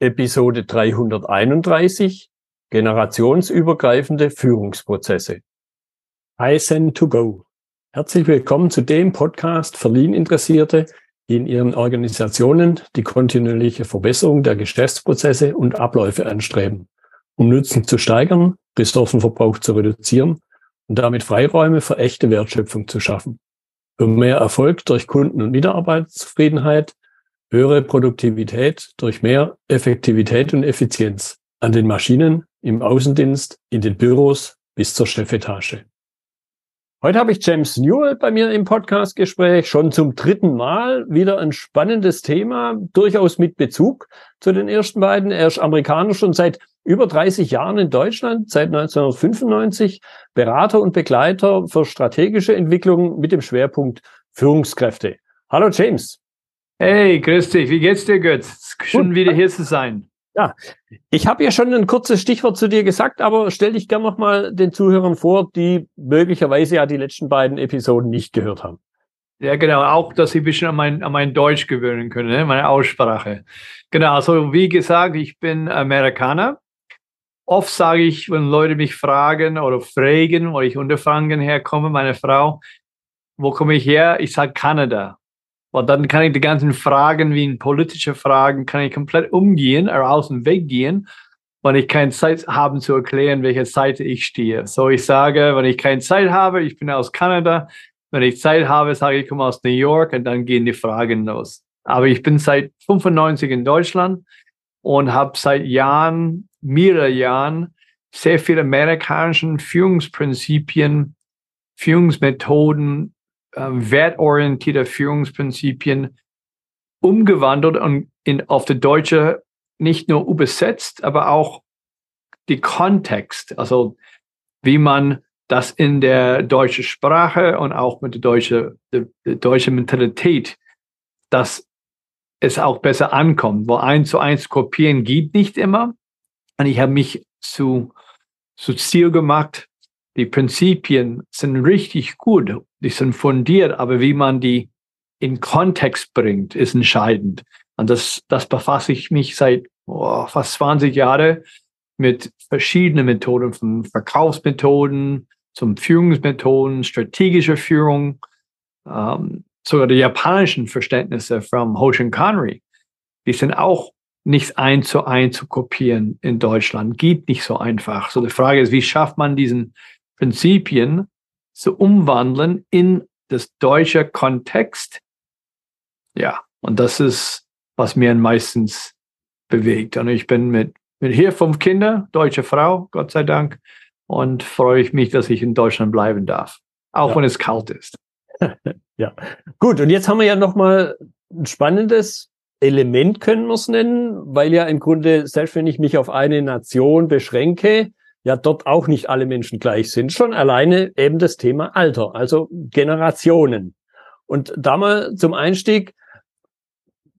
Episode 331 Generationsübergreifende Führungsprozesse. Kaizen to go. Herzlich willkommen zu dem Podcast für Lean-Interessierte, die in ihren Organisationen die kontinuierliche Verbesserung der Geschäftsprozesse und Abläufe anstreben, um Nutzen zu steigern, Ressourcenverbrauch zu reduzieren und damit Freiräume für echte Wertschöpfung zu schaffen. Für mehr Erfolg durch Kunden- und Mitarbeiterzufriedenheit, höhere Produktivität durch mehr Effektivität und Effizienz an den Maschinen, im Außendienst, in den Büros bis zur Chefetage. Heute habe ich James Newell bei mir im Podcastgespräch, schon zum dritten Mal wieder ein spannendes Thema, durchaus mit Bezug zu den ersten beiden. Er ist Amerikaner schon seit über 30 Jahren in Deutschland, seit 1995, Berater und Begleiter für strategische Entwicklung mit dem Schwerpunkt Führungskräfte. Hallo James. Hey, grüß dich. Wie geht's dir, Götz? Schön wieder hier zu sein. Ja, ich habe ja schon ein kurzes Stichwort zu dir gesagt, aber stell dich gerne nochmal den Zuhörern vor, die möglicherweise ja die letzten beiden Episoden nicht gehört haben. Ja, genau. Auch, dass sie ein bisschen an mein, an mein Deutsch gewöhnen können, ne? meine Aussprache. Genau. Also, wie gesagt, ich bin Amerikaner. Oft sage ich, wenn Leute mich fragen oder fragen, wo ich unter Franken herkomme, meine Frau, wo komme ich her? Ich sage Kanada. Und dann kann ich die ganzen Fragen, wie in politische Fragen, kann ich komplett umgehen oder aus dem Weg gehen, wenn ich keine Zeit habe zu erklären, welche Seite ich stehe. So ich sage, wenn ich keine Zeit habe, ich bin aus Kanada. Wenn ich Zeit habe, sage ich, ich komme aus New York und dann gehen die Fragen los. Aber ich bin seit 95 in Deutschland und habe seit Jahren, mehrere Jahren, sehr viele amerikanische Führungsprinzipien, Führungsmethoden äh, wertorientierte Führungsprinzipien umgewandelt und in, auf die Deutsche nicht nur übersetzt, aber auch die Kontext, also wie man das in der deutschen Sprache und auch mit der deutschen, der, der deutschen Mentalität, dass es auch besser ankommt, wo eins zu eins kopieren gibt nicht immer. Und ich habe mich zu, zu Ziel gemacht, die Prinzipien sind richtig gut, die sind fundiert, aber wie man die in Kontext bringt, ist entscheidend. Und das, das befasse ich mich seit oh, fast 20 Jahren mit verschiedenen Methoden, von Verkaufsmethoden zum Führungsmethoden, strategische Führung, ähm, sogar die japanischen Verständnisse von Hoshin Connery. Die sind auch nicht eins zu eins zu kopieren in Deutschland. Geht nicht so einfach. So die Frage ist, wie schafft man diesen Prinzipien zu umwandeln in das deutsche Kontext. Ja, und das ist, was mir meistens bewegt. Und ich bin mit, mit hier fünf Kinder, deutsche Frau, Gott sei Dank, und freue ich mich, dass ich in Deutschland bleiben darf, auch ja. wenn es kalt ist. ja, gut. Und jetzt haben wir ja noch mal ein spannendes Element, können wir es nennen, weil ja im Grunde, selbst wenn ich mich auf eine Nation beschränke, ja dort auch nicht alle Menschen gleich sind. Schon alleine eben das Thema Alter, also Generationen. Und da mal zum Einstieg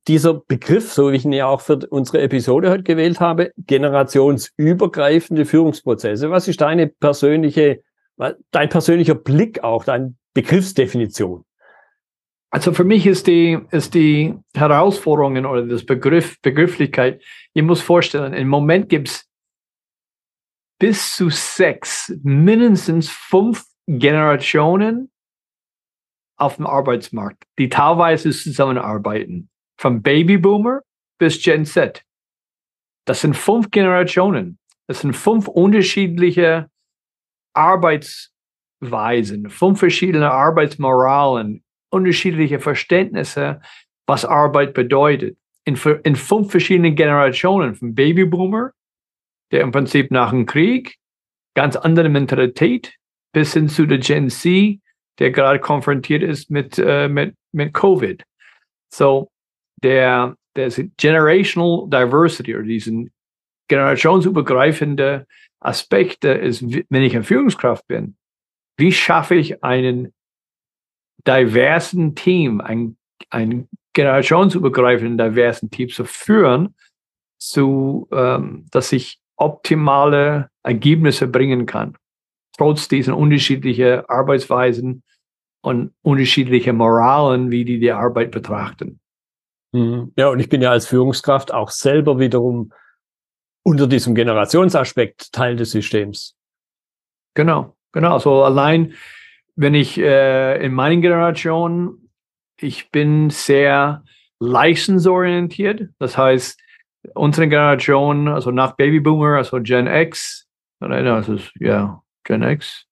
dieser Begriff, so wie ich ihn ja auch für unsere Episode heute gewählt habe, generationsübergreifende Führungsprozesse. Was ist deine persönliche, dein persönlicher Blick auch, deine Begriffsdefinition? Also für mich ist die, ist die Herausforderungen oder das Begriff, Begrifflichkeit, ich muss vorstellen, im Moment gibt es bis zu sechs, mindestens fünf Generationen auf dem Arbeitsmarkt, die teilweise zusammenarbeiten. Vom Babyboomer bis Gen Z. Das sind fünf Generationen. Das sind fünf unterschiedliche Arbeitsweisen, fünf verschiedene Arbeitsmoralen, unterschiedliche Verständnisse, was Arbeit bedeutet. In, in fünf verschiedenen Generationen, vom Babyboomer der im Prinzip nach dem Krieg ganz andere Mentalität bis hin zu der Gen Z, der gerade konfrontiert ist mit, äh, mit, mit Covid. So, der, der Generational Diversity oder diesen generationsübergreifende Aspekte ist, wenn ich eine Führungskraft bin, wie schaffe ich einen diversen Team, ein, ein generationsübergreifenden diversen Team zu führen, zu, ähm, dass ich optimale Ergebnisse bringen kann, trotz diesen unterschiedlichen Arbeitsweisen und unterschiedliche Moralen, wie die die Arbeit betrachten. Mhm. Ja, und ich bin ja als Führungskraft auch selber wiederum unter diesem Generationsaspekt Teil des Systems. Genau, genau. Also allein, wenn ich äh, in meiner Generation, ich bin sehr leistungsorientiert. Das heißt, unsere Generation, also nach Babyboomer, also Gen X, das ist ja Gen X,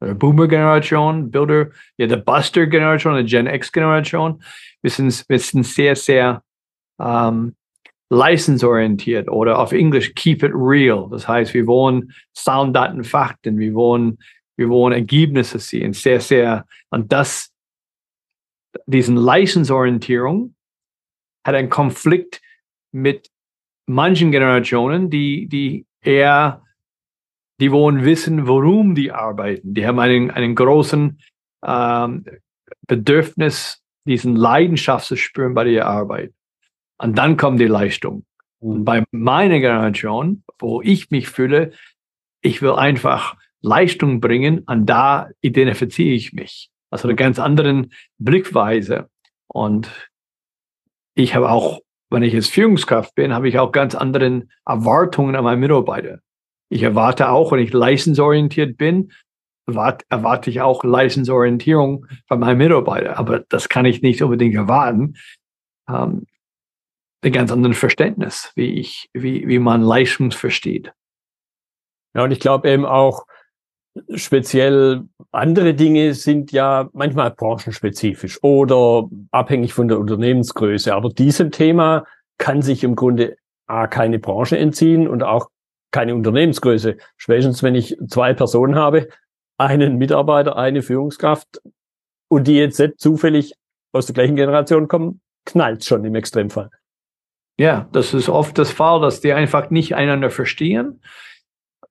Boomer-Generation, Builder, ja, der Buster-Generation, der Gen X-Generation. Wir sind, wir sind sehr, sehr ähm, leistungsorientiert oder auf Englisch keep it real. Das heißt, wir wollen Zahlen, Daten, Fakten, wir wollen, wir wollen Ergebnisse sehen. Sehr, sehr, und das, diesen Leistungsorientierung hat einen Konflikt mit manchen Generationen, die, die eher die wollen wissen, warum die arbeiten. Die haben einen, einen großen ähm, Bedürfnis, diesen Leidenschaft zu spüren bei der Arbeit. Und dann kommt die Leistung. Und bei meiner Generation, wo ich mich fühle, ich will einfach Leistung bringen und da identifiziere ich mich. Also eine ganz andere Blickweise. Und ich habe auch, wenn ich jetzt Führungskraft bin, habe ich auch ganz andere Erwartungen an meine Mitarbeiter. Ich erwarte auch, wenn ich leistungsorientiert bin, erwarte, erwarte ich auch Leistungsorientierung von meinen Mitarbeitern. Aber das kann ich nicht unbedingt erwarten. Ähm, ein ganz anderes Verständnis, wie ich, wie, wie man Leistung versteht. Ja, und ich glaube eben auch, speziell andere Dinge sind ja manchmal branchenspezifisch oder abhängig von der Unternehmensgröße. Aber diesem Thema kann sich im Grunde A, keine Branche entziehen und auch keine Unternehmensgröße. Spätestens, wenn ich zwei Personen habe, einen Mitarbeiter, eine Führungskraft und die jetzt nicht zufällig aus der gleichen Generation kommen, knallt schon im Extremfall. Ja, das ist oft das Fall, dass die einfach nicht einander verstehen,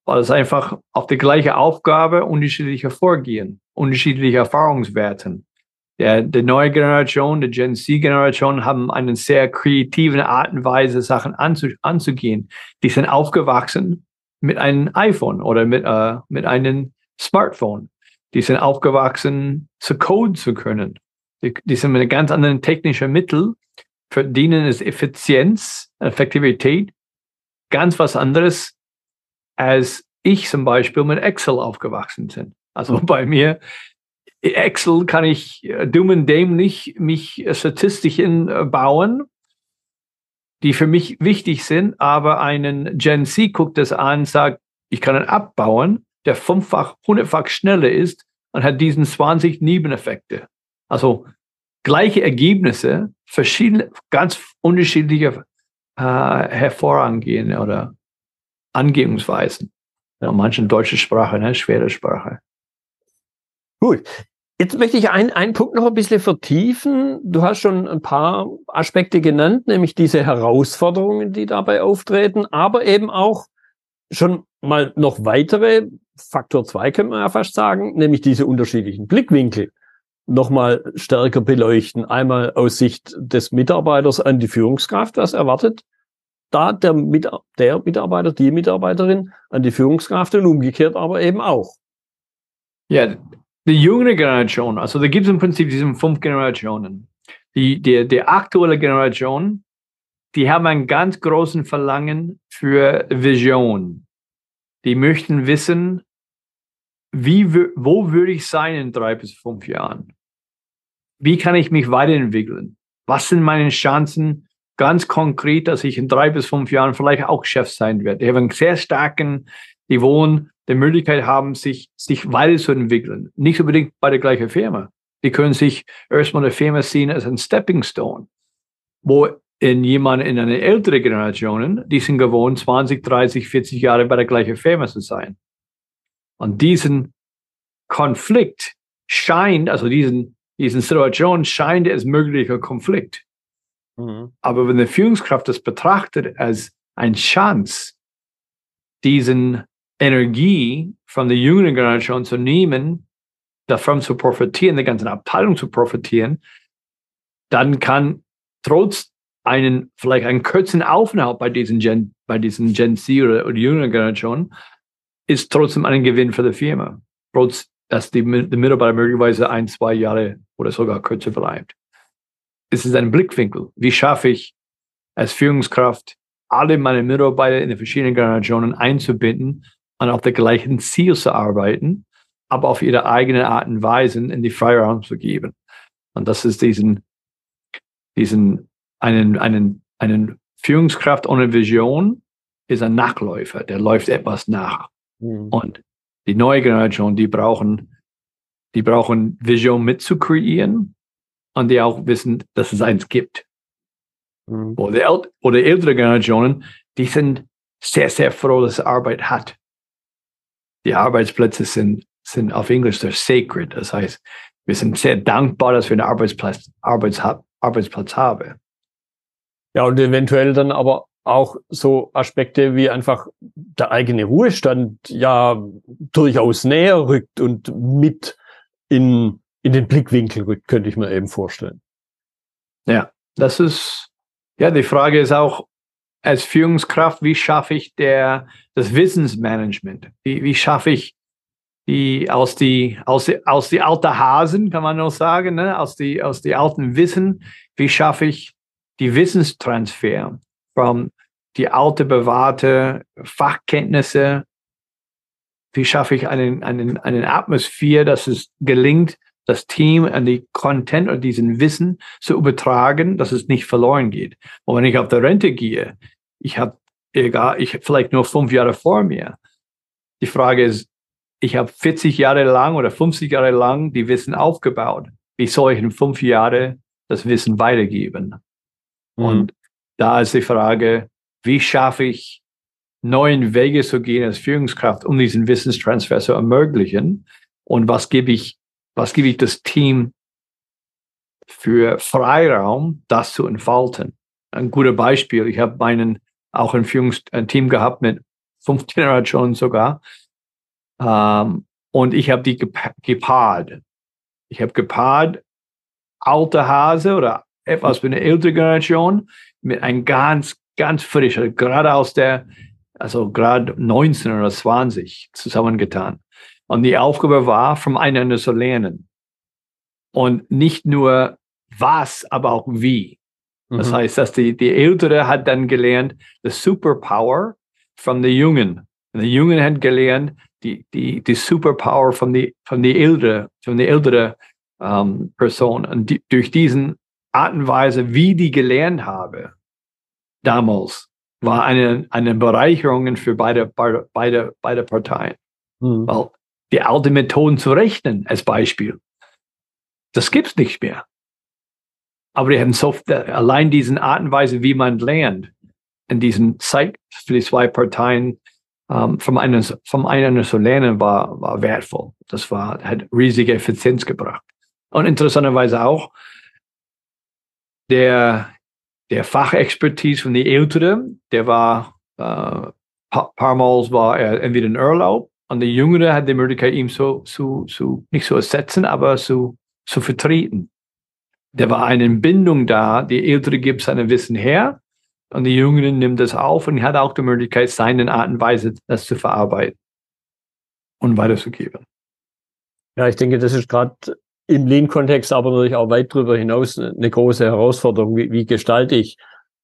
weil es einfach auf die gleiche Aufgabe unterschiedliche Vorgehen, unterschiedliche Erfahrungswerten. Der, die neue Generation, die Gen Z-Generation haben eine sehr kreative Art und Weise, Sachen anzu, anzugehen. Die sind aufgewachsen mit einem iPhone oder mit, äh, mit einem Smartphone. Die sind aufgewachsen, zu coden zu können. Die, die sind mit ganz anderen technischen Mittel, verdienen es Effizienz, Effektivität, ganz was anderes, als ich zum Beispiel mit Excel aufgewachsen bin. Also bei mir Excel kann ich äh, dumm und dämlich mich äh, Statistiken äh, bauen, die für mich wichtig sind, aber einen Gen Z guckt das an, sagt, ich kann einen abbauen, der fünffach, hundertfach schneller ist und hat diesen 20 Nebeneffekte. Also gleiche Ergebnisse, verschiedene, ganz unterschiedliche äh, Hervorangehen oder Angehungsweisen. Ja, manchen deutsche Sprache, ne, schwere Sprache. Gut, Jetzt möchte ich einen, einen Punkt noch ein bisschen vertiefen. Du hast schon ein paar Aspekte genannt, nämlich diese Herausforderungen, die dabei auftreten, aber eben auch schon mal noch weitere, Faktor zwei können wir ja fast sagen, nämlich diese unterschiedlichen Blickwinkel nochmal stärker beleuchten. Einmal aus Sicht des Mitarbeiters an die Führungskraft, was erwartet da der, Mit der Mitarbeiter, die Mitarbeiterin an die Führungskraft und umgekehrt aber eben auch. Ja, die jüngere Generation, also da gibt es im Prinzip diese fünf Generationen. Die, die, die aktuelle Generation, die haben einen ganz großen Verlangen für Vision. Die möchten wissen, wie, wo würde ich sein in drei bis fünf Jahren? Wie kann ich mich weiterentwickeln? Was sind meine Chancen ganz konkret, dass ich in drei bis fünf Jahren vielleicht auch Chef sein werde? Die haben einen sehr starken, die wollen die Möglichkeit haben, sich, sich weiterzuentwickeln. Nicht unbedingt bei der gleichen Firma. Die können sich erstmal eine Firma sehen als ein Stepping Stone, wo in jemand in einer älteren Generation, die sind gewohnt, 20, 30, 40 Jahre bei der gleichen Firma zu sein. Und diesen Konflikt scheint, also diesen, diesen Situation scheint als möglicher Konflikt. Mhm. Aber wenn die Führungskraft das betrachtet als eine Chance, diesen Energie von der jüngeren Generation zu nehmen, davon zu profitieren, der ganzen Abteilung zu profitieren, dann kann trotz einen, vielleicht einen kurzen Aufenthalt bei diesen Gen, bei diesen Gen Z oder, oder jüngeren Generation, ist trotzdem ein Gewinn für die Firma. Trotz, dass die, die Mitarbeiter möglicherweise ein, zwei Jahre oder sogar kürzer bleibt. Es ist ein Blickwinkel. Wie schaffe ich als Führungskraft, alle meine Mitarbeiter in den verschiedenen Generationen einzubinden und auf der gleichen Ziel zu arbeiten, aber auf ihre eigene Art und Weise in die Freiraum zu geben. Und das ist diesen, diesen, einen, einen, einen Führungskraft ohne Vision ist ein Nachläufer, der läuft etwas nach. Mhm. Und die neue Generation, die brauchen, die brauchen Vision mitzukreieren und die auch wissen, dass es eins gibt. Mhm. Oder, oder ältere Generationen, die sind sehr, sehr froh, dass Arbeit hat. Die Arbeitsplätze sind, sind auf Englisch sehr sacred. Das heißt, wir sind sehr dankbar, dass wir einen Arbeitsplatz, Arbeits, Arbeitsplatz haben. Ja, und eventuell dann aber auch so Aspekte wie einfach der eigene Ruhestand ja durchaus näher rückt und mit in, in den Blickwinkel rückt, könnte ich mir eben vorstellen. Ja, das ist, ja, die Frage ist auch, als Führungskraft, wie schaffe ich der, das Wissensmanagement? Wie, wie schaffe ich die aus die, aus die, aus die alten Hasen, kann man noch sagen, ne? aus die, aus die alten Wissen, wie schaffe ich die Wissenstransfer von die alte bewahrte Fachkenntnisse. Wie schaffe ich einen, einen, einen Atmosphäre, dass es gelingt, das Team an die Content oder diesen Wissen zu übertragen, dass es nicht verloren geht. Und wenn ich auf der Rente gehe, ich habe egal, ich vielleicht nur fünf Jahre vor mir. Die Frage ist, ich habe 40 Jahre lang oder 50 Jahre lang die Wissen aufgebaut. Wie soll ich in fünf Jahren das Wissen weitergeben? Mhm. Und da ist die Frage, wie schaffe ich neuen Wege zu gehen als Führungskraft, um diesen Wissenstransfer zu ermöglichen? Und was gebe ich, was gebe ich das Team für Freiraum, das zu entfalten? Ein guter Beispiel. Ich habe meinen auch ein Führungsteam gehabt mit fünf Generationen sogar. Ähm, und ich habe die gepaart. Ich habe gepaart alte Hase oder etwas für eine ältere Generation mit einem ganz ganz frisch, also gerade aus der, also gerade 19 oder 20 zusammengetan. Und die Aufgabe war, voneinander zu lernen. Und nicht nur was, aber auch wie. Das mhm. heißt, dass die, die Ältere hat dann gelernt, the Superpower von den Jungen. Und die Jungen hat gelernt, die, die, die Superpower von die, von die ältere, von die ältere ähm, Person. Und die, durch diesen Art und Weise, wie die gelernt habe, damals war eine, eine Bereicherung für beide, beide, beide Parteien. Mhm. Weil die alten Methoden zu rechnen, als Beispiel, das gibt es nicht mehr. Aber die haben so, allein diese Art und Weise, wie man lernt, in diesen Zeit für die zwei Parteien um, vom, einen, vom einen zu lernen, war, war wertvoll. Das war, hat riesige Effizienz gebracht. Und interessanterweise auch, der, der Fachexpertise von den Älteren, der war äh, paar Mal war er entweder in Urlaub und der Jüngere hat die Möglichkeit, ihm so, so, so nicht zu ersetzen, aber zu, zu vertreten. Da war eine Bindung da, die Ältere gibt seine Wissen her und die Jüngere nimmt das auf und hat auch die Möglichkeit, seine Art und Weise das zu verarbeiten und weiterzugeben. Ja, ich denke, das ist gerade im Lean-Kontext aber natürlich auch weit darüber hinaus eine große Herausforderung. Wie, wie gestalte ich?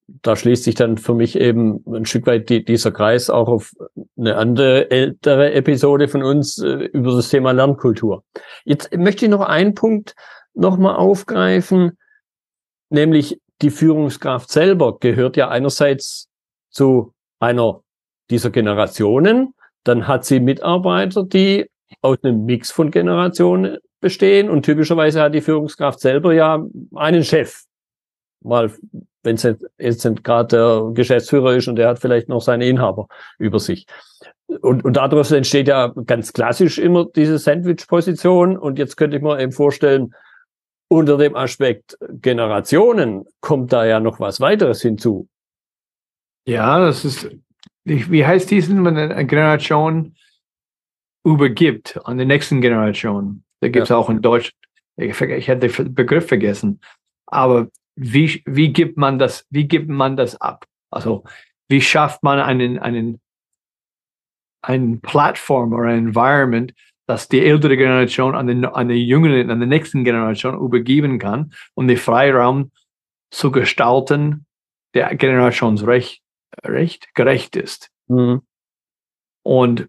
Da schließt sich dann für mich eben ein Stück weit die, dieser Kreis auch auf eine andere ältere Episode von uns äh, über das Thema Lernkultur. Jetzt möchte ich noch einen Punkt nochmal aufgreifen, nämlich die Führungskraft selber gehört ja einerseits zu einer dieser Generationen, dann hat sie Mitarbeiter, die aus einem Mix von Generationen bestehen und typischerweise hat die Führungskraft selber ja einen Chef. Mal, wenn es jetzt gerade der Geschäftsführer ist und der hat vielleicht noch seine Inhaber über sich. Und, und daraus entsteht ja ganz klassisch immer diese Sandwich-Position. Und jetzt könnte ich mir eben vorstellen, unter dem Aspekt Generationen kommt da ja noch was weiteres hinzu. Ja, das ist, wie heißt diesen, wenn eine Generation übergibt an die nächsten Generation? Da gibt es ja. auch in Deutsch, ich, ich hätte den Begriff vergessen. Aber wie, wie gibt man das, wie gibt man das ab? Also, wie schafft man einen, einen, einen Plattform oder ein Environment, das die ältere Generation an, den, an die jüngere, an die nächsten Generation übergeben kann, um den Freiraum zu gestalten, der generationsrecht recht, gerecht ist. Mhm. Und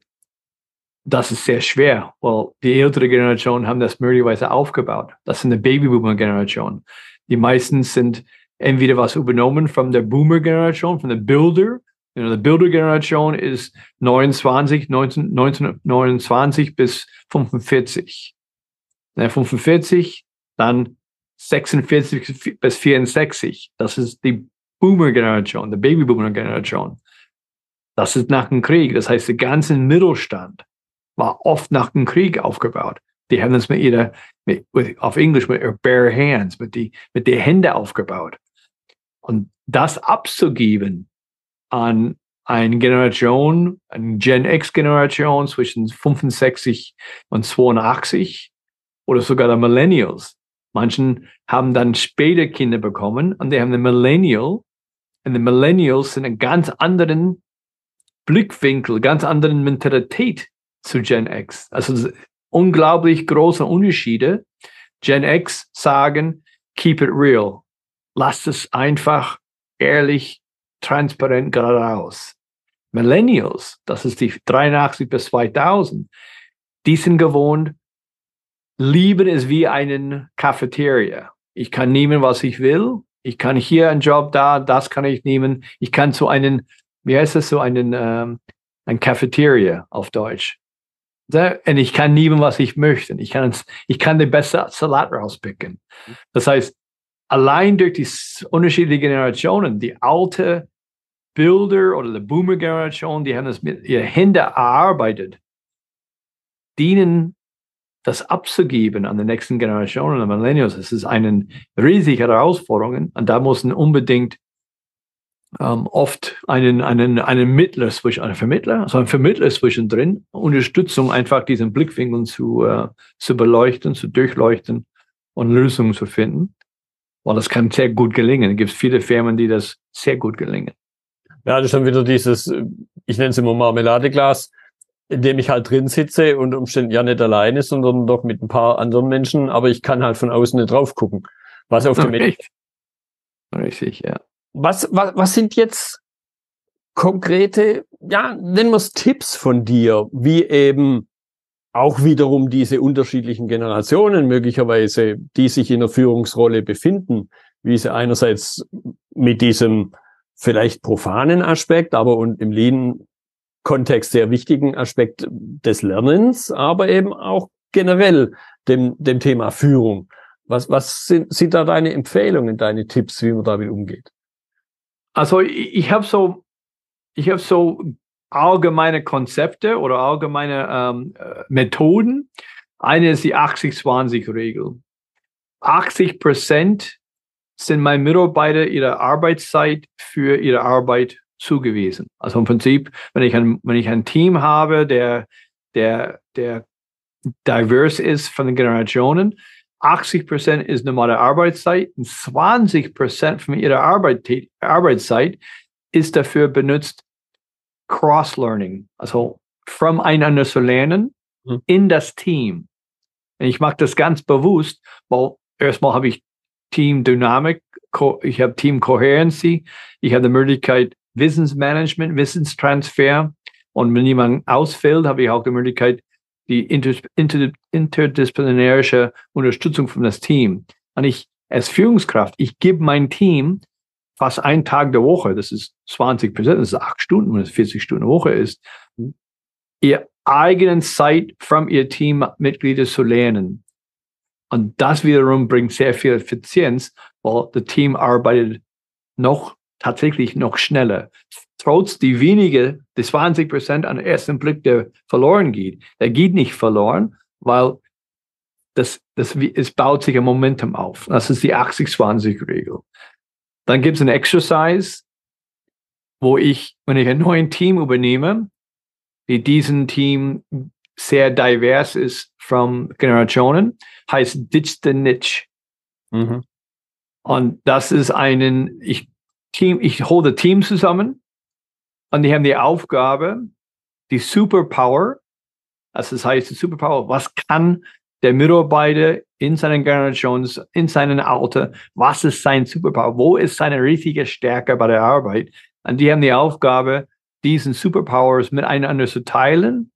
das ist sehr schwer, weil die ältere Generation haben das möglicherweise aufgebaut. Das ist eine Babyboomer-Generation. Die meisten sind entweder was übernommen von der Boomer-Generation, von der Builder. You know, die Builder-Generation ist 29, 19, 1929 bis 45. Na, 45, dann 46 bis 64. Das ist die Boomer-Generation, die Babyboomer-Generation. Das ist nach dem Krieg. Das heißt, der ganze Mittelstand war oft nach dem Krieg aufgebaut. Die haben das mit ihrer, mit, auf Englisch mit ihrer bare hands, mit die, mit den Händen aufgebaut. Und das abzugeben an eine Generation, eine Gen X-Generation zwischen 65 und 82 oder sogar der Millennials. Manchen haben dann später Kinder bekommen und die haben den Millennial und die Millennials sind einen ganz anderen Blickwinkel, ganz anderen Mentalität zu Gen X. Also unglaublich große Unterschiede. Gen X sagen, keep it real. Lasst es einfach ehrlich, transparent geradeaus. Millennials, das ist die 83 bis 2000, die sind gewohnt, lieben es wie einen Cafeteria. Ich kann nehmen, was ich will. Ich kann hier einen Job da, das kann ich nehmen. Ich kann zu einem, wie heißt das, so einen, ähm, ein Cafeteria auf Deutsch. Und ich kann nehmen, was ich möchte. Ich kann, ich kann den besten Salat rauspicken. Das heißt, allein durch die unterschiedlichen Generationen, die alte Bilder oder die Boomer-Generation, die haben das mit ihren Händen erarbeitet, dienen das abzugeben an die nächsten Generationen, an Millennials. Das ist eine riesige Herausforderung und da müssen unbedingt ähm, oft einen, einen, einen Mittler zwischen, einen Vermittler, also ein Vermittler zwischendrin, Unterstützung einfach diesen Blickwinkel zu, äh, zu beleuchten, zu durchleuchten und Lösungen zu finden. Weil das kann sehr gut gelingen. Es gibt viele Firmen, die das sehr gut gelingen. Ja, das ist dann wieder dieses, ich nenne es immer Marmeladeglas, in dem ich halt drin sitze und umständlich ja nicht alleine, sondern doch mit ein paar anderen Menschen, aber ich kann halt von außen nicht drauf gucken, was auf dem Richtig. Richtig, ja was, was, was sind jetzt konkrete, ja, nennen wir es Tipps von dir, wie eben auch wiederum diese unterschiedlichen Generationen möglicherweise, die sich in der Führungsrolle befinden, wie sie einerseits mit diesem vielleicht profanen Aspekt, aber und im Lean-Kontext sehr wichtigen Aspekt des Lernens, aber eben auch generell dem, dem Thema Führung. Was, was sind, sind da deine Empfehlungen, deine Tipps, wie man damit umgeht? Also ich, habe so, ich habe so allgemeine Konzepte oder allgemeine ähm, äh, Methoden. Eine ist die 80-20-Regel. 80 Prozent sind meine Mitarbeiter ihre Arbeitszeit für ihre Arbeit zugewiesen. Also im Prinzip, wenn ich ein, wenn ich ein Team habe, der, der, der divers ist von den Generationen, 80 Prozent ist normale Arbeitszeit und 20 Prozent von ihrer Arbeit, Arbeitszeit ist dafür benutzt, Cross-Learning, also voneinander zu lernen mhm. in das Team. Und ich mache das ganz bewusst, weil erstmal habe ich Team-Dynamik, ich habe Team-Coherency, ich habe die Möglichkeit Wissensmanagement, Wissenstransfer und wenn jemand ausfällt, habe ich auch die Möglichkeit, die inter, inter, interdisziplinarische Unterstützung von das Team. Und ich als Führungskraft, ich gebe mein Team fast einen Tag der Woche, das ist 20 Prozent, das ist acht Stunden, wenn es 40 Stunden Woche ist, ihr eigenen Zeit von ihr Teammitglieder zu lernen. Und das wiederum bringt sehr viel Effizienz, weil das Team arbeitet noch tatsächlich noch schneller trotz die wenige, die 20 Prozent an ersten Blick, der verloren geht, der geht nicht verloren, weil das, das, es baut sich ein Momentum auf. Das ist die 80-20-Regel. Dann gibt es ein Exercise, wo ich, wenn ich ein neues Team übernehme, die diesen Team sehr divers ist von Generationen, heißt Ditch the Niche. Mhm. Und das ist einen, ich, Team, ich hole Team zusammen und die haben die Aufgabe, die Superpower, also das heißt die Superpower, was kann der Mitarbeiter in seinen Generations, in seinem Alter, was ist sein Superpower, wo ist seine richtige Stärke bei der Arbeit. Und die haben die Aufgabe, diesen Superpowers miteinander zu teilen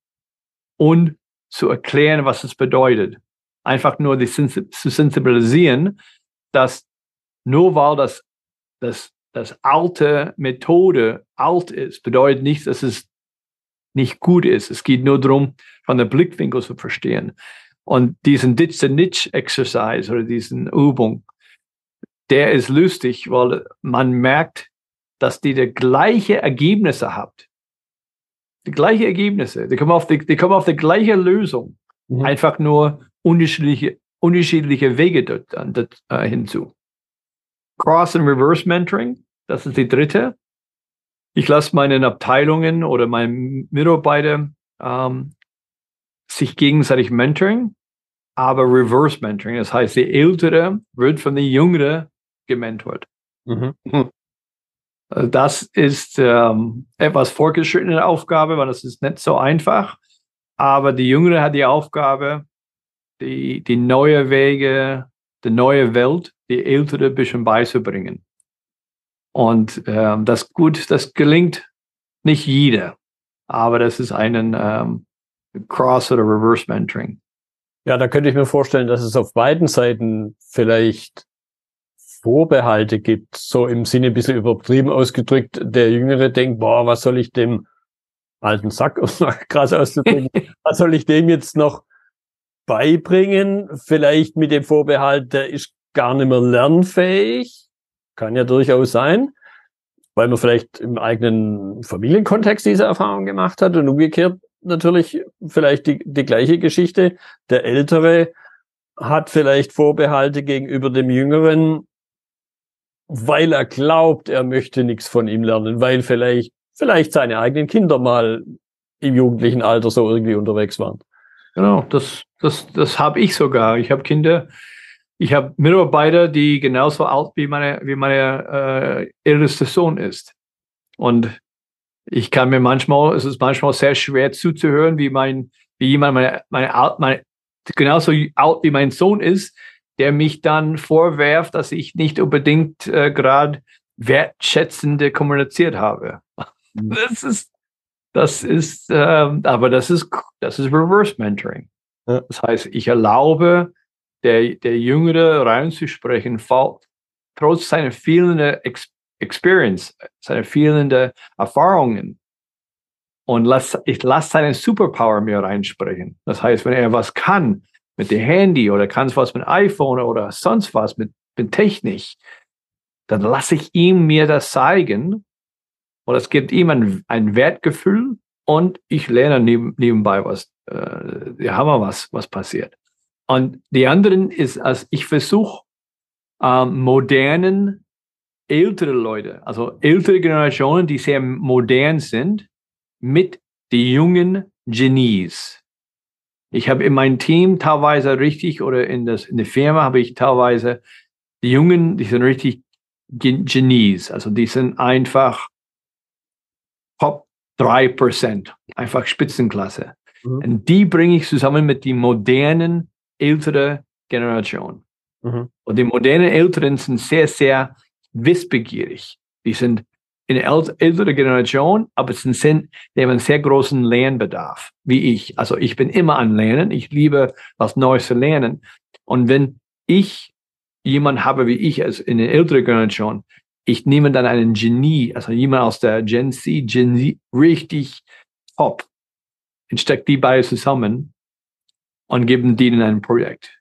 und zu erklären, was es bedeutet. Einfach nur die zu sensibilisieren, dass nur weil das, das, das alte Methode alt ist, bedeutet nicht, dass es nicht gut ist. Es geht nur darum, von der Blickwinkel zu verstehen. Und diesen Ditch-the-Niche-Exercise oder diesen Übung, der ist lustig, weil man merkt, dass die die gleiche Ergebnisse habt. Die gleiche Ergebnisse. Die kommen auf die, die, kommen auf die gleiche Lösung. Mhm. Einfach nur unterschiedliche, unterschiedliche Wege dort, dort äh, hinzu. Cross- und Reverse-Mentoring, das ist die dritte. Ich lasse meinen Abteilungen oder meinen Mitarbeiter ähm, sich gegenseitig mentoring, aber Reverse Mentoring. Das heißt, die Ältere wird von der Jüngere gementort. Mhm. Also das ist ähm, etwas vorgeschrittene Aufgabe, weil das ist nicht so einfach. Aber die Jüngere hat die Aufgabe, die, die neue Wege, die neue Welt, die Ältere ein bisschen beizubringen. Und ähm, das gut, das gelingt nicht jeder, aber das ist einen ähm, Cross- oder Reverse-Mentoring. Ja, da könnte ich mir vorstellen, dass es auf beiden Seiten vielleicht Vorbehalte gibt, so im Sinne ein bisschen übertrieben ausgedrückt. Der Jüngere denkt, boah, was soll ich dem alten Sack, um krass auszudrücken, was soll ich dem jetzt noch beibringen? Vielleicht mit dem Vorbehalt, der ist gar nicht mehr lernfähig. Kann ja durchaus sein, weil man vielleicht im eigenen Familienkontext diese Erfahrung gemacht hat und umgekehrt natürlich vielleicht die, die gleiche Geschichte. Der Ältere hat vielleicht Vorbehalte gegenüber dem Jüngeren, weil er glaubt, er möchte nichts von ihm lernen, weil vielleicht, vielleicht seine eigenen Kinder mal im jugendlichen Alter so irgendwie unterwegs waren. Genau, das, das, das habe ich sogar. Ich habe Kinder, ich habe Mitarbeiter, die genauso alt wie meine, wie meine äh, älteste Sohn ist. Und ich kann mir manchmal, es ist manchmal sehr schwer zuzuhören, wie mein, wie jemand, meine, meine, meine, genauso alt wie mein Sohn ist, der mich dann vorwerft, dass ich nicht unbedingt äh, gerade wertschätzende kommuniziert habe. Mhm. Das ist, das ist, ähm, aber das ist, das ist Reverse Mentoring. Das heißt, ich erlaube der, der Jüngere reinzusprechen, trotz seiner Ex Experience, seine fehlenden Erfahrungen. Und lass, ich lasse seinen Superpower mir reinsprechen. Das heißt, wenn er was kann mit dem Handy oder kann was mit iPhone oder sonst was mit, mit Technik, dann lasse ich ihm mir das zeigen. Und es gibt ihm ein, ein Wertgefühl und ich lerne neben, nebenbei was, äh, der Hammer was, was passiert. Und die anderen ist, als ich versuche, ähm, modernen ältere Leute, also ältere Generationen, die sehr modern sind, mit die jungen Genies. Ich habe in meinem Team teilweise richtig oder in, das, in der Firma habe ich teilweise die Jungen, die sind richtig Genies. Also die sind einfach Top 3%, einfach Spitzenklasse. Mhm. Und die bringe ich zusammen mit den modernen, älteren Generationen. Mhm. Und die modernen Älteren sind sehr, sehr wissbegierig. Die sind in der älteren Generation, aber es sind, die haben einen sehr großen Lernbedarf, wie ich. Also ich bin immer an Lernen. Ich liebe, was Neues zu lernen. Und wenn ich jemand habe wie ich, also in der älteren Generation, ich nehme dann einen Genie, also jemand aus der Gen Z, Gen Z, richtig top, und stecke die beide zusammen und gebe denen ein Projekt.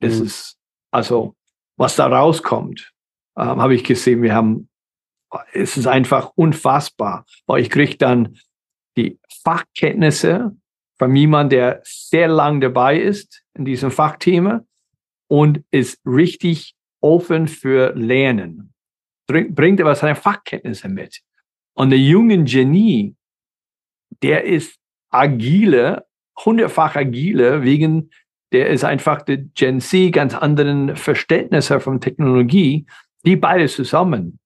Das mhm. ist, also, was da rauskommt, ähm, habe ich gesehen, wir haben, es ist einfach unfassbar, weil ich kriege dann die Fachkenntnisse von jemandem, der sehr lang dabei ist in diesem Fachthema und ist richtig offen für Lernen. Bringt aber seine Fachkenntnisse mit. Und der junge Genie, der ist agile, hundertfach agile, wegen der ist einfach der Gen Z ganz anderen Verständnisse von Technologie die beide zusammen,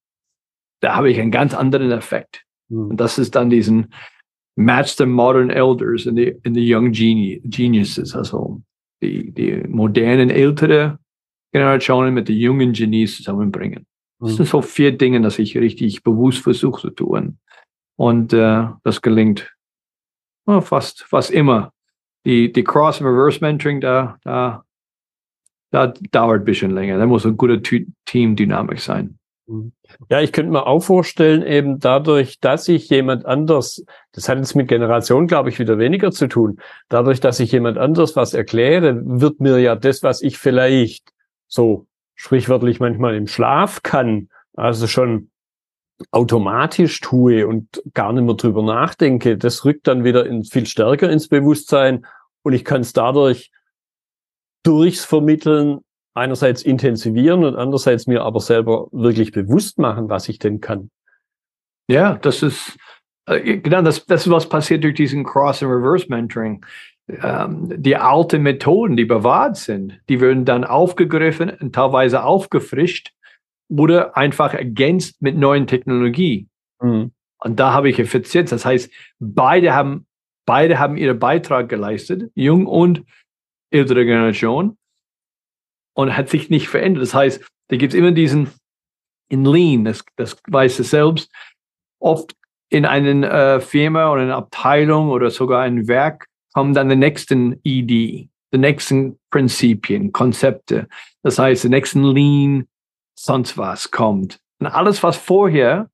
da habe ich einen ganz anderen Effekt. Mhm. Und das ist dann diesen Match the Modern Elders and the, and the Young Geniuses. Also die, die modernen, ältere Generationen mit den jungen Genies zusammenbringen. Das mhm. sind so vier Dinge, dass ich richtig bewusst versuche zu tun. Und äh, das gelingt oh, fast, fast immer. Die, die Cross- und Reverse-Mentoring, da, da, da dauert ein bisschen länger. Da muss eine gute Team-Dynamik sein. Mhm. Ja, ich könnte mir auch vorstellen, eben dadurch, dass ich jemand anders, das hat jetzt mit Generation, glaube ich, wieder weniger zu tun, dadurch, dass ich jemand anders was erkläre, wird mir ja das, was ich vielleicht so sprichwörtlich manchmal im Schlaf kann, also schon automatisch tue und gar nicht mehr drüber nachdenke, das rückt dann wieder in, viel stärker ins Bewusstsein und ich kann es dadurch durchs Vermitteln einerseits intensivieren und andererseits mir aber selber wirklich bewusst machen, was ich denn kann. Ja, das ist äh, genau das, das ist was passiert durch diesen Cross- und Reverse-Mentoring. Ähm, die alten Methoden, die bewahrt sind, die werden dann aufgegriffen und teilweise aufgefrischt oder einfach ergänzt mit neuen Technologie. Mhm. Und da habe ich Effizienz. Das heißt, beide haben, beide haben ihren Beitrag geleistet, jung und ältere Generation und hat sich nicht verändert. Das heißt, da gibt es immer diesen in Lean, das, das weiß es selbst, oft in einer äh, Firma oder einer Abteilung oder sogar ein Werk kommen dann die nächsten ED, die nächsten Prinzipien, Konzepte. Das heißt, die nächsten Lean, sonst was kommt. Und alles, was vorher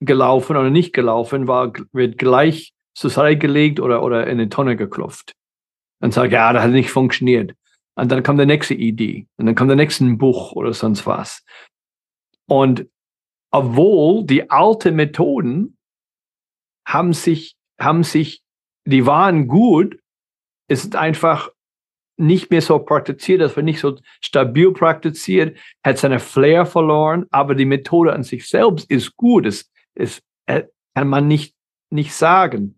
gelaufen oder nicht gelaufen war, wird gleich zur Seite gelegt oder, oder in eine Tonne geklopft. Und sagt, ja, das hat nicht funktioniert. Und dann kommt der nächste Idee. Und dann kommt der nächste Buch oder sonst was. Und obwohl die alten Methoden haben sich, haben sich, die waren gut, ist einfach nicht mehr so praktiziert, das wird nicht so stabil praktiziert, hat seine Flair verloren, aber die Methode an sich selbst ist gut, es, es äh, kann man nicht, nicht sagen.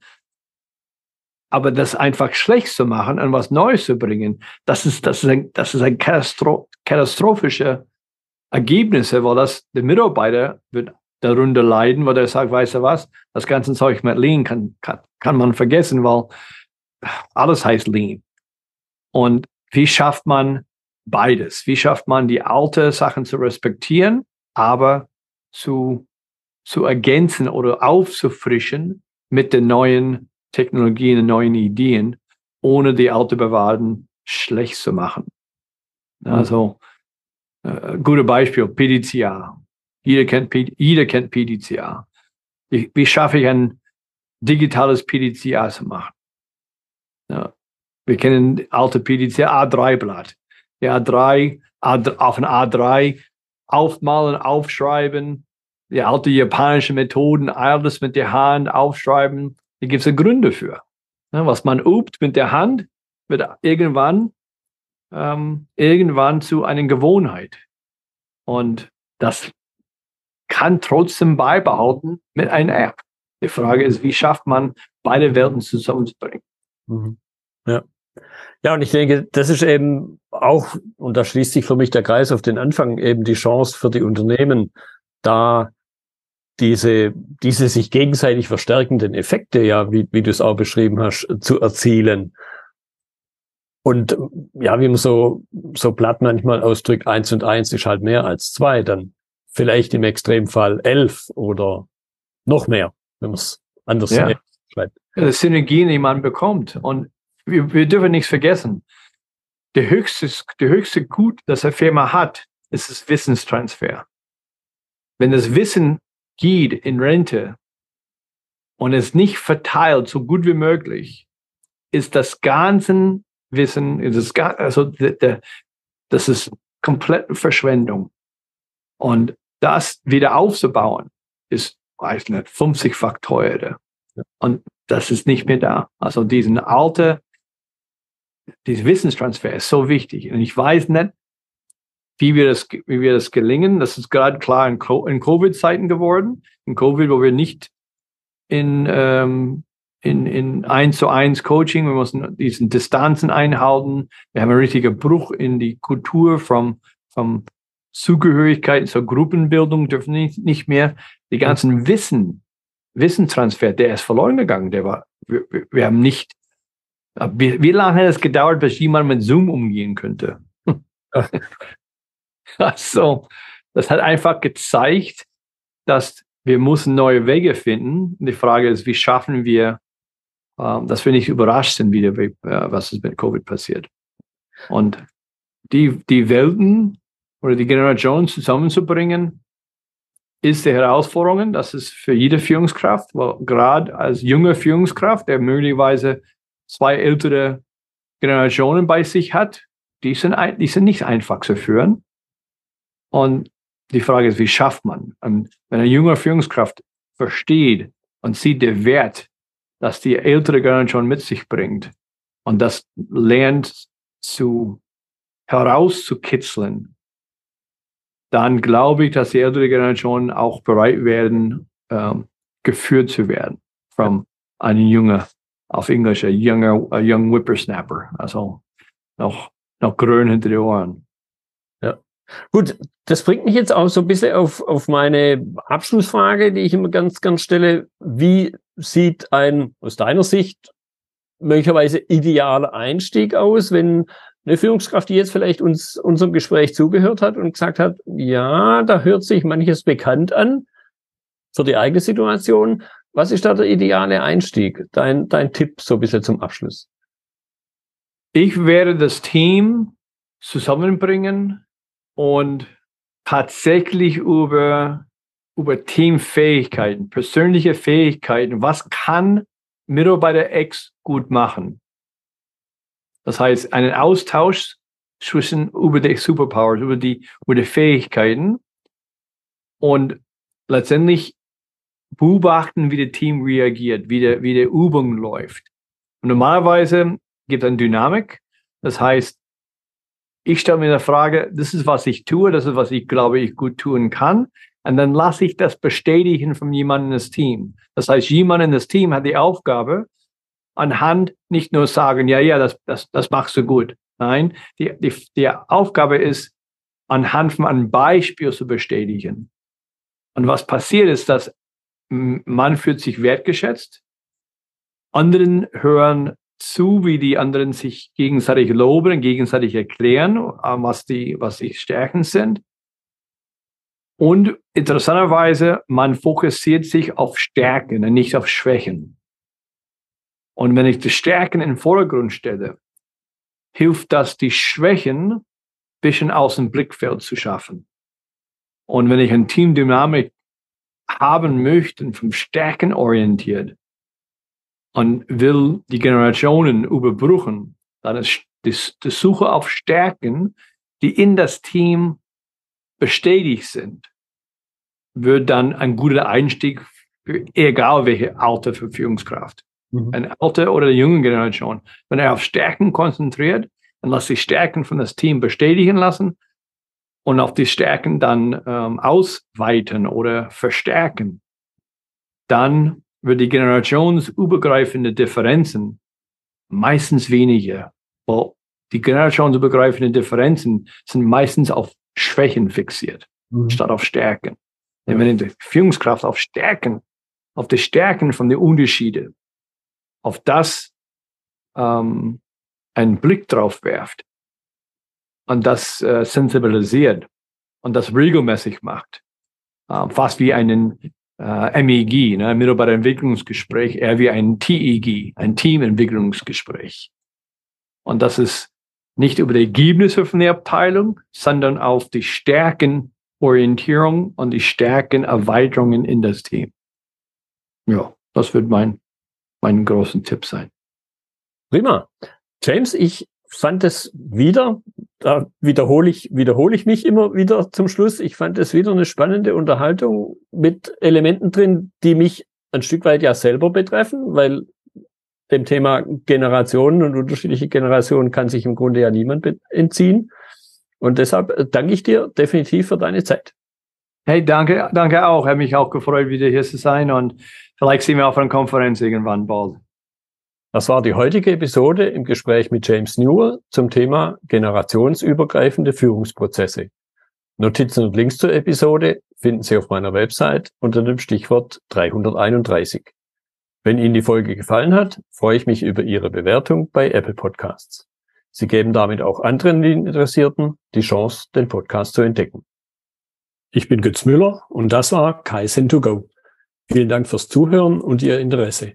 Aber das einfach schlecht zu machen und was Neues zu bringen, das ist, das ist ein, das ist ein Katastro katastrophische Ergebnisse, weil das, der Mitarbeiter wird darunter leiden, weil er sagt, weißt du was, das ganze Zeug mit Lean kann, kann, kann man vergessen, weil alles heißt Lean. Und wie schafft man beides? Wie schafft man die alten Sachen zu respektieren, aber zu, zu ergänzen oder aufzufrischen mit den neuen Technologien und neuen Ideen, ohne die alte bewahren schlecht zu machen. Mhm. Also, äh, gutes Beispiel, PDCA. Jeder kennt, jeder kennt PDCA. Wie, wie schaffe ich ein digitales PDCA zu machen? Ja. Wir kennen alte PDCA A3-Blatt. Ja, A3, A3, auf ein A3 aufmalen, aufschreiben, die alte japanische Methoden, alles mit der Hand aufschreiben, da gibt es Gründe für. Ja, was man übt mit der Hand, wird irgendwann, ähm, irgendwann zu einer Gewohnheit. Und das kann trotzdem beibehalten mit einer App. Die Frage ist, wie schafft man beide Welten zusammenzubringen? Mhm. Ja. Ja, und ich denke, das ist eben auch, und da schließt sich für mich der Kreis auf den Anfang, eben die Chance für die Unternehmen, da diese, diese sich gegenseitig verstärkenden Effekte, ja, wie, wie du es auch beschrieben hast, zu erzielen. Und ja, wie man so, so platt manchmal ausdrückt, eins und eins ist halt mehr als zwei, dann vielleicht im Extremfall elf oder noch mehr, wenn man es anders ja. schreibt. Synergien, die man bekommt. Und wir, wir dürfen nichts vergessen. Der höchste, der höchste Gut, das eine Firma hat, ist das Wissenstransfer. Wenn das Wissen geht in Rente und es nicht verteilt so gut wie möglich, ist das ganze Wissen, ist das, also das ist komplette Verschwendung. Und das wieder aufzubauen, ist, weiß nicht, 50-fach teurer. Und das ist nicht mehr da. Also diesen alte, dieser Wissenstransfer ist so wichtig. Und ich weiß nicht, wie wir das, wie wir das gelingen. Das ist gerade klar in, in Covid-Zeiten geworden. In Covid, wo wir nicht in, ähm, in, in eins zu eins Coaching, wir mussten diesen Distanzen einhalten. Wir haben einen richtigen Bruch in die Kultur vom, vom Zugehörigkeit zur Gruppenbildung dürfen nicht, nicht mehr. Die ganzen Wissen, Wissentransfer, der ist verloren gegangen. Der war, wir, wir haben nicht Wie, wie lange hat es gedauert, bis jemand mit Zoom umgehen könnte? also, das hat einfach gezeigt, dass wir müssen neue Wege finden. Und die Frage ist, wie schaffen wir, ähm, dass wir nicht überrascht sind, wieder, äh, was ist mit Covid passiert. Und die, die Welten oder die Generationen zusammenzubringen, ist die Herausforderung. Das ist für jede Führungskraft, weil gerade als junge Führungskraft, der möglicherweise zwei ältere Generationen bei sich hat, die sind, die sind nicht einfach zu führen. Und die Frage ist, wie schafft man? Und wenn eine junge Führungskraft versteht und sieht den Wert, dass die ältere Generation mit sich bringt und das lernt zu herauszukitzeln, dann glaube ich, dass die ältere Generation auch bereit werden, ähm, geführt zu werden von einem jungen, auf Englisch, a younger, a young whippersnapper, also noch, noch grün hinter den Ohren. Ja. Gut, das bringt mich jetzt auch so ein bisschen auf, auf meine Abschlussfrage, die ich immer ganz, ganz stelle. Wie sieht ein, aus deiner Sicht, möglicherweise idealer Einstieg aus, wenn eine Führungskraft, die jetzt vielleicht uns unserem Gespräch zugehört hat und gesagt hat, ja, da hört sich manches bekannt an für die eigene Situation. Was ist da der ideale Einstieg? Dein, dein Tipp so ein zum Abschluss. Ich werde das Team zusammenbringen und tatsächlich über, über Teamfähigkeiten, persönliche Fähigkeiten, was kann Mitarbeiter X gut machen? Das heißt, einen Austausch zwischen über die Superpowers, über die, über die Fähigkeiten und letztendlich beobachten, wie das Team reagiert, wie der, wie der Übung läuft. Und normalerweise gibt es eine Dynamik. Das heißt, ich stelle mir die Frage, das ist, was ich tue, das ist, was ich glaube, ich gut tun kann. Und dann lasse ich das bestätigen von jemandem das Team. Das heißt, jemand in das Team hat die Aufgabe, anhand nicht nur sagen, ja, ja, das, das, das machst du gut. Nein, die, die, die Aufgabe ist, anhand von einem Beispiel zu bestätigen. Und was passiert ist, dass man fühlt sich wertgeschätzt, anderen hören zu, wie die anderen sich gegenseitig loben, gegenseitig erklären, was die, was die Stärken sind. Und interessanterweise, man fokussiert sich auf Stärken und nicht auf Schwächen. Und wenn ich die Stärken in den Vordergrund stelle, hilft das, die Schwächen ein bisschen aus dem Blickfeld zu schaffen. Und wenn ich eine Teamdynamik haben möchte, vom Stärken orientiert und will die Generationen überbrüchen, dann ist die, die Suche auf Stärken, die in das Team bestätigt sind, wird dann ein guter Einstieg für egal welche Alter für Führungskraft mhm. eine alte oder eine junge Generation, wenn er auf Stärken konzentriert und lässt sich Stärken von das Team bestätigen lassen und auf die Stärken dann ähm, ausweiten oder verstärken, dann wird die generationsübergreifende Differenzen meistens weniger. Weil die generationsübergreifenden Differenzen sind meistens auf Schwächen fixiert, mhm. statt auf Stärken. Ja. Wenn die Führungskraft auf Stärken, auf die Stärken von den Unterschieden auf das ähm, einen Blick drauf werft und das äh, sensibilisiert und das regelmäßig macht, äh, fast wie einen äh, MEG, ne, Mitarbeiterentwicklungsgespräch, eher wie ein TEG, ein Teamentwicklungsgespräch. Und das ist nicht über die Ergebnisse von der Abteilung, sondern auf die Stärkenorientierung und die Stärkenerweiterungen in das Team. Ja, das wird mein mein großen Tipp sein. Prima. James, ich fand es wieder, da wiederhole ich, wiederhole ich mich immer wieder zum Schluss. Ich fand es wieder eine spannende Unterhaltung mit Elementen drin, die mich ein Stück weit ja selber betreffen, weil dem Thema Generationen und unterschiedliche Generationen kann sich im Grunde ja niemand entziehen. Und deshalb danke ich dir definitiv für deine Zeit. Hey, danke, danke auch. Hat mich auch gefreut, wieder hier zu sein und vielleicht sehen wir auf einer Konferenz irgendwann bald. Das war die heutige Episode im Gespräch mit James Newell zum Thema generationsübergreifende Führungsprozesse. Notizen und Links zur Episode finden Sie auf meiner Website unter dem Stichwort 331. Wenn Ihnen die Folge gefallen hat, freue ich mich über Ihre Bewertung bei Apple Podcasts. Sie geben damit auch anderen Interessierten die Chance, den Podcast zu entdecken. Ich bin Götz Müller und das war Kaizen to go. Vielen Dank fürs Zuhören und Ihr Interesse.